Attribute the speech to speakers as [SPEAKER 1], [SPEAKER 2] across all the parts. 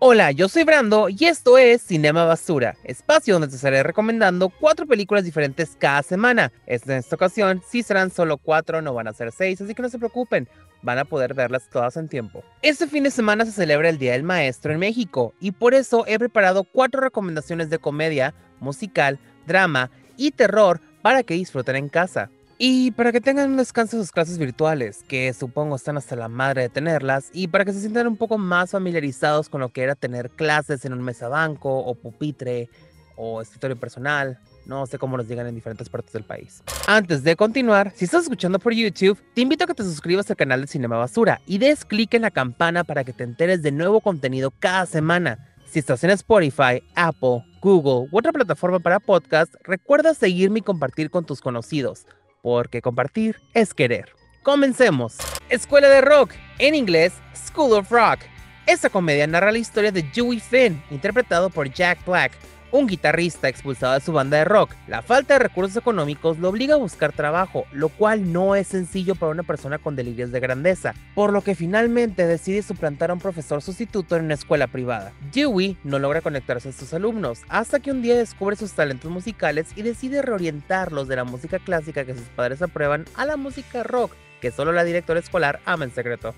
[SPEAKER 1] Hola, yo soy Brando y esto es Cinema Basura, espacio donde te estaré recomendando cuatro películas diferentes cada semana. En esta ocasión sí serán solo cuatro, no van a ser seis, así que no se preocupen, van a poder verlas todas en tiempo. Este fin de semana se celebra el Día del Maestro en México y por eso he preparado cuatro recomendaciones de comedia, musical, drama y terror para que disfruten en casa. Y para que tengan un descanso de sus clases virtuales, que supongo están hasta la madre de tenerlas, y para que se sientan un poco más familiarizados con lo que era tener clases en un mesabanco, o pupitre, o escritorio personal, no sé cómo los digan en diferentes partes del país. Antes de continuar, si estás escuchando por YouTube, te invito a que te suscribas al canal de Cinema Basura y des clic en la campana para que te enteres de nuevo contenido cada semana. Si estás en Spotify, Apple, Google u otra plataforma para podcast, recuerda seguirme y compartir con tus conocidos porque compartir es querer. Comencemos. Escuela de Rock, en inglés School of Rock. Esta comedia narra la historia de Dewey Finn, interpretado por Jack Black, un guitarrista expulsado de su banda de rock. La falta de recursos económicos lo obliga a buscar trabajo, lo cual no es sencillo para una persona con delirios de grandeza, por lo que finalmente decide suplantar a un profesor sustituto en una escuela privada. Dewey no logra conectarse a sus alumnos, hasta que un día descubre sus talentos musicales y decide reorientarlos de la música clásica que sus padres aprueban a la música rock, que solo la directora escolar ama en secreto.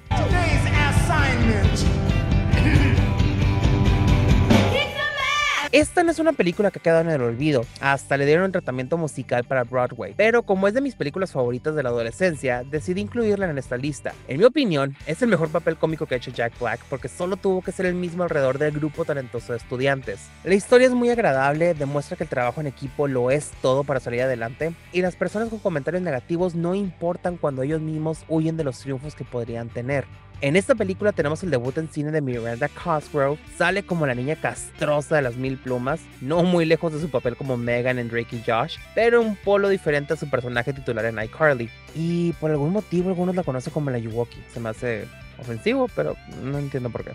[SPEAKER 1] Esta no es una película que ha quedado en el olvido, hasta le dieron un tratamiento musical para Broadway, pero como es de mis películas favoritas de la adolescencia, decidí incluirla en esta lista. En mi opinión, es el mejor papel cómico que ha hecho Jack Black porque solo tuvo que ser el mismo alrededor del grupo talentoso de estudiantes. La historia es muy agradable, demuestra que el trabajo en equipo lo es todo para salir adelante, y las personas con comentarios negativos no importan cuando ellos mismos huyen de los triunfos que podrían tener. En esta película tenemos el debut en cine de Miranda Cosgrove. Sale como la niña castrosa de las mil plumas, no muy lejos de su papel como Megan en Drake y Josh, pero un polo diferente a su personaje titular en iCarly. Y por algún motivo algunos la conocen como la Yuwoki. Se me hace ofensivo, pero no entiendo por qué.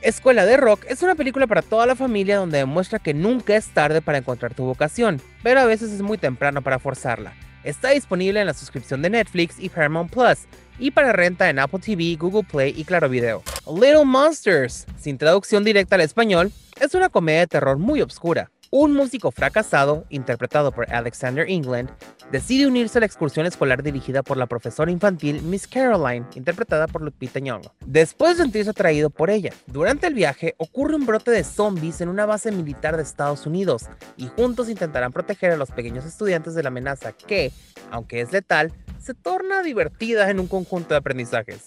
[SPEAKER 1] Escuela de Rock es una película para toda la familia donde demuestra que nunca es tarde para encontrar tu vocación, pero a veces es muy temprano para forzarla. Está disponible en la suscripción de Netflix y Paramount Plus, y para renta en Apple TV, Google Play y Claro Video. Little Monsters, sin traducción directa al español, es una comedia de terror muy oscura. Un músico fracasado, interpretado por Alexander England, decide unirse a la excursión escolar dirigida por la profesora infantil Miss Caroline, interpretada por Lupita Nyong'o. Después de sentirse atraído por ella, durante el viaje ocurre un brote de zombies en una base militar de Estados Unidos y juntos intentarán proteger a los pequeños estudiantes de la amenaza que, aunque es letal, se torna divertida en un conjunto de aprendizajes.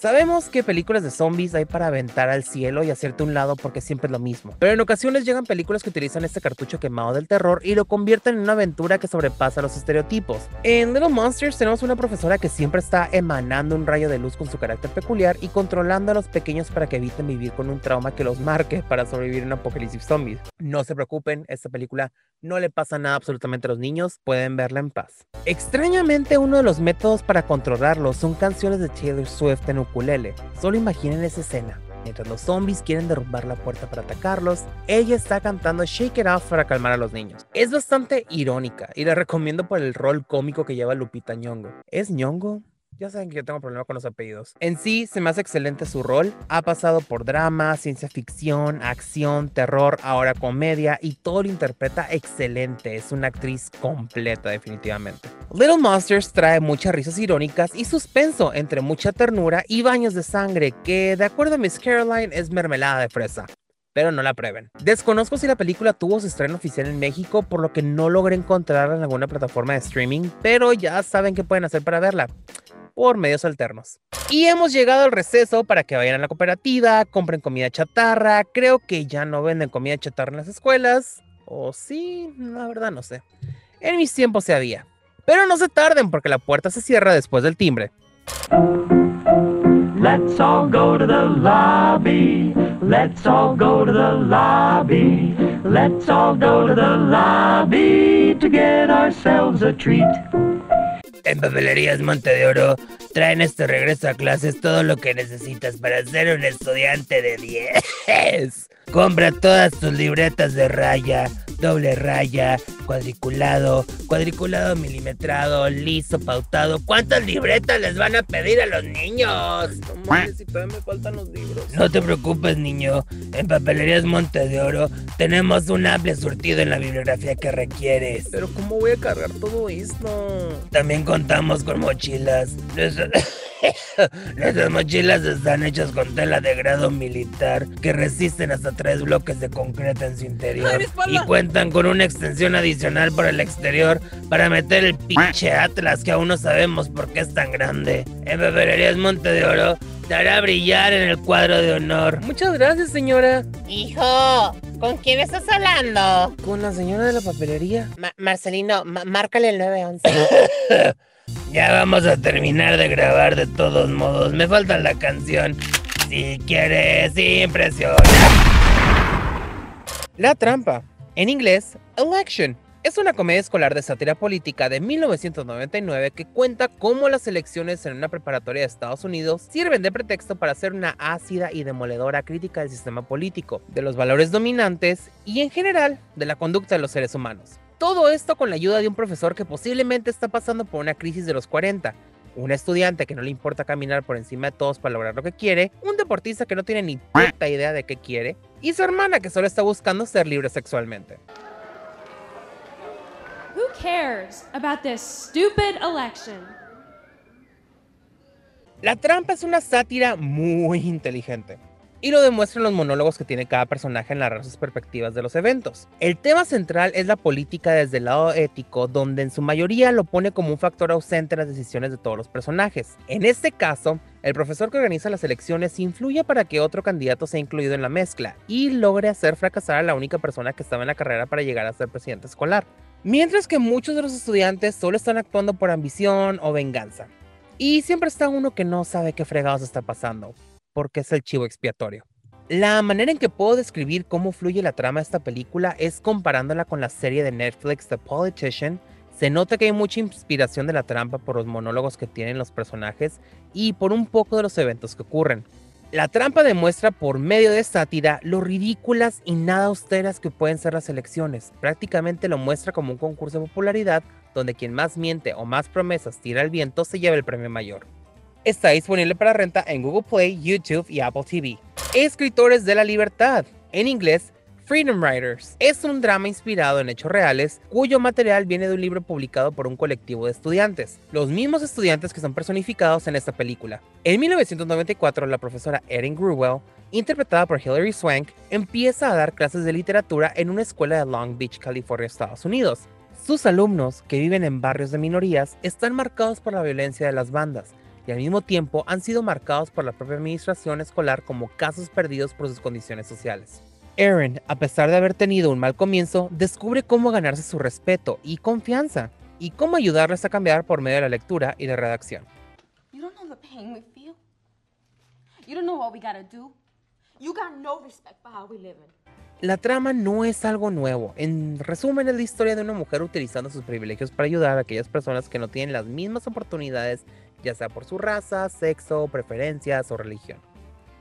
[SPEAKER 1] Sabemos que películas de zombies hay para aventar al cielo y hacerte un lado porque siempre es lo mismo, pero en ocasiones llegan películas que utilizan este cartucho quemado del terror y lo convierten en una aventura que sobrepasa los estereotipos. En Little Monsters tenemos una profesora que siempre está emanando un rayo de luz con su carácter peculiar y controlando a los pequeños para que eviten vivir con un trauma que los marque para sobrevivir en un apocalipsis zombies. No se preocupen, esta película no le pasa nada absolutamente a los niños, pueden verla en paz. Extrañamente uno de los métodos para controlarlos son canciones de Taylor Swift en ukulele. Solo imaginen esa escena. Mientras los zombies quieren derrumbar la puerta para atacarlos, ella está cantando Shake It Off para calmar a los niños. Es bastante irónica y la recomiendo por el rol cómico que lleva Lupita Nyong'o. ¿Es Nyong'o? Ya saben que yo tengo problema con los apellidos. En sí, se me hace excelente su rol. Ha pasado por drama, ciencia ficción, acción, terror, ahora comedia y todo lo interpreta excelente. Es una actriz completa, definitivamente. Little Monsters trae muchas risas irónicas y suspenso, entre mucha ternura y baños de sangre, que de acuerdo a Miss Caroline es mermelada de fresa pero no la prueben. Desconozco si la película tuvo su estreno oficial en México, por lo que no logré encontrarla en alguna plataforma de streaming, pero ya saben qué pueden hacer para verla por medios alternos. Y hemos llegado al receso para que vayan a la cooperativa, compren comida chatarra. Creo que ya no venden comida chatarra en las escuelas. O sí, la verdad no sé. En mis tiempos se había. Pero no se tarden porque la puerta se cierra después del timbre. Let's all go to the lobby. Let's all go to the lobby. Let's all go to the lobby to get ourselves a treat. En Papelerías Monte de Oro traen este regreso a clases todo lo que necesitas para ser un estudiante de 10. Compra todas tus libretas de raya, doble raya, cuadriculado, cuadriculado milimetrado, liso, pautado. ¿Cuántas libretas les van a pedir a los niños?
[SPEAKER 2] No mames, si todavía me faltan los libros.
[SPEAKER 1] No te preocupes, niño. En Papelerías Monte de Oro tenemos un amplio surtido en la bibliografía que requieres.
[SPEAKER 2] Pero ¿cómo voy a cargar todo esto?
[SPEAKER 1] También contamos con mochilas. Nuestras mochilas están hechas con tela de grado militar que resisten hasta tres bloques de concreto en su interior y cuentan con una extensión adicional por el exterior para meter el pinche Atlas que aún no sabemos por qué es tan grande. En Papelerías Monte de Oro te hará brillar en el cuadro de honor.
[SPEAKER 2] Muchas gracias, señora.
[SPEAKER 3] Hijo, ¿con quién estás hablando?
[SPEAKER 2] Con la señora de la papelería.
[SPEAKER 3] Ma Marcelino, márcale el 911.
[SPEAKER 1] Ya vamos a terminar de grabar de todos modos. Me falta la canción. Si quieres impresión. La trampa. En inglés, Election. Es una comedia escolar de sátira política de 1999 que cuenta cómo las elecciones en una preparatoria de Estados Unidos sirven de pretexto para hacer una ácida y demoledora crítica del sistema político, de los valores dominantes y en general de la conducta de los seres humanos. Todo esto con la ayuda de un profesor que posiblemente está pasando por una crisis de los 40, un estudiante que no le importa caminar por encima de todos para lograr lo que quiere, un deportista que no tiene ni puta idea de qué quiere, y su hermana que solo está buscando ser libre sexualmente.
[SPEAKER 4] Who cares about this stupid election?
[SPEAKER 1] La trampa es una sátira muy inteligente y lo demuestran los monólogos que tiene cada personaje en narrar sus perspectivas de los eventos. El tema central es la política desde el lado ético, donde en su mayoría lo pone como un factor ausente en las decisiones de todos los personajes. En este caso, el profesor que organiza las elecciones influye para que otro candidato sea incluido en la mezcla y logre hacer fracasar a la única persona que estaba en la carrera para llegar a ser presidente escolar. Mientras que muchos de los estudiantes solo están actuando por ambición o venganza. Y siempre está uno que no sabe qué fregados está pasando porque es el chivo expiatorio. La manera en que puedo describir cómo fluye la trama de esta película es comparándola con la serie de Netflix The Politician. Se nota que hay mucha inspiración de la trampa por los monólogos que tienen los personajes y por un poco de los eventos que ocurren. La trampa demuestra por medio de sátira lo ridículas y nada austeras que pueden ser las elecciones. Prácticamente lo muestra como un concurso de popularidad donde quien más miente o más promesas tira al viento se lleva el premio mayor está disponible para renta en Google Play, YouTube y Apple TV. Escritores de la Libertad, en inglés, Freedom Writers. Es un drama inspirado en hechos reales cuyo material viene de un libro publicado por un colectivo de estudiantes, los mismos estudiantes que son personificados en esta película. En 1994, la profesora Erin Gruwell, interpretada por Hilary Swank, empieza a dar clases de literatura en una escuela de Long Beach, California, Estados Unidos. Sus alumnos, que viven en barrios de minorías, están marcados por la violencia de las bandas, y al mismo tiempo han sido marcados por la propia administración escolar como casos perdidos por sus condiciones sociales. Erin, a pesar de haber tenido un mal comienzo, descubre cómo ganarse su respeto y confianza, y cómo ayudarles a cambiar por medio de la lectura y de redacción. La trama no es algo nuevo. En resumen, es la historia de una mujer utilizando sus privilegios para ayudar a aquellas personas que no tienen las mismas oportunidades ya sea por su raza, sexo, preferencias o religión.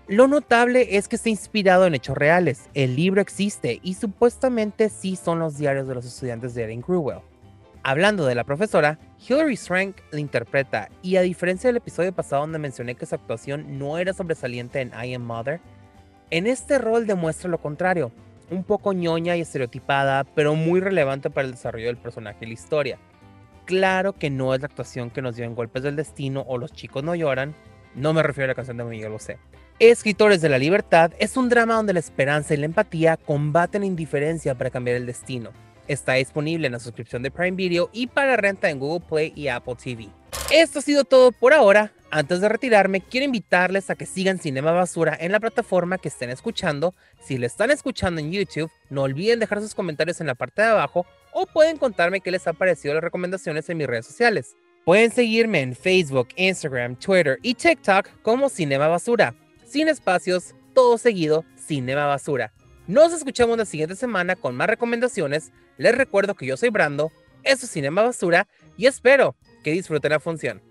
[SPEAKER 1] Lo notable es que está inspirado en hechos reales, el libro existe y supuestamente sí son los diarios de los estudiantes de Erin Crewell. Hablando de la profesora, Hilary Swank la interpreta y a diferencia del episodio pasado donde mencioné que su actuación no era sobresaliente en I Am Mother, en este rol demuestra lo contrario, un poco ñoña y estereotipada, pero muy relevante para el desarrollo del personaje y la historia. Claro que no es la actuación que nos dio en Golpes del Destino o Los chicos no lloran. No me refiero a la canción de Miguel Bosé. Escritores de la Libertad es un drama donde la esperanza y la empatía combaten la indiferencia para cambiar el destino. Está disponible en la suscripción de Prime Video y para renta en Google Play y Apple TV. Esto ha sido todo por ahora. Antes de retirarme, quiero invitarles a que sigan Cinema Basura en la plataforma que estén escuchando. Si lo están escuchando en YouTube, no olviden dejar sus comentarios en la parte de abajo o pueden contarme qué les ha parecido las recomendaciones en mis redes sociales. Pueden seguirme en Facebook, Instagram, Twitter y TikTok como Cinema Basura. Sin espacios, todo seguido, Cinema Basura. Nos escuchamos la siguiente semana con más recomendaciones. Les recuerdo que yo soy Brando, eso es Cinema Basura y espero que disfruten la función.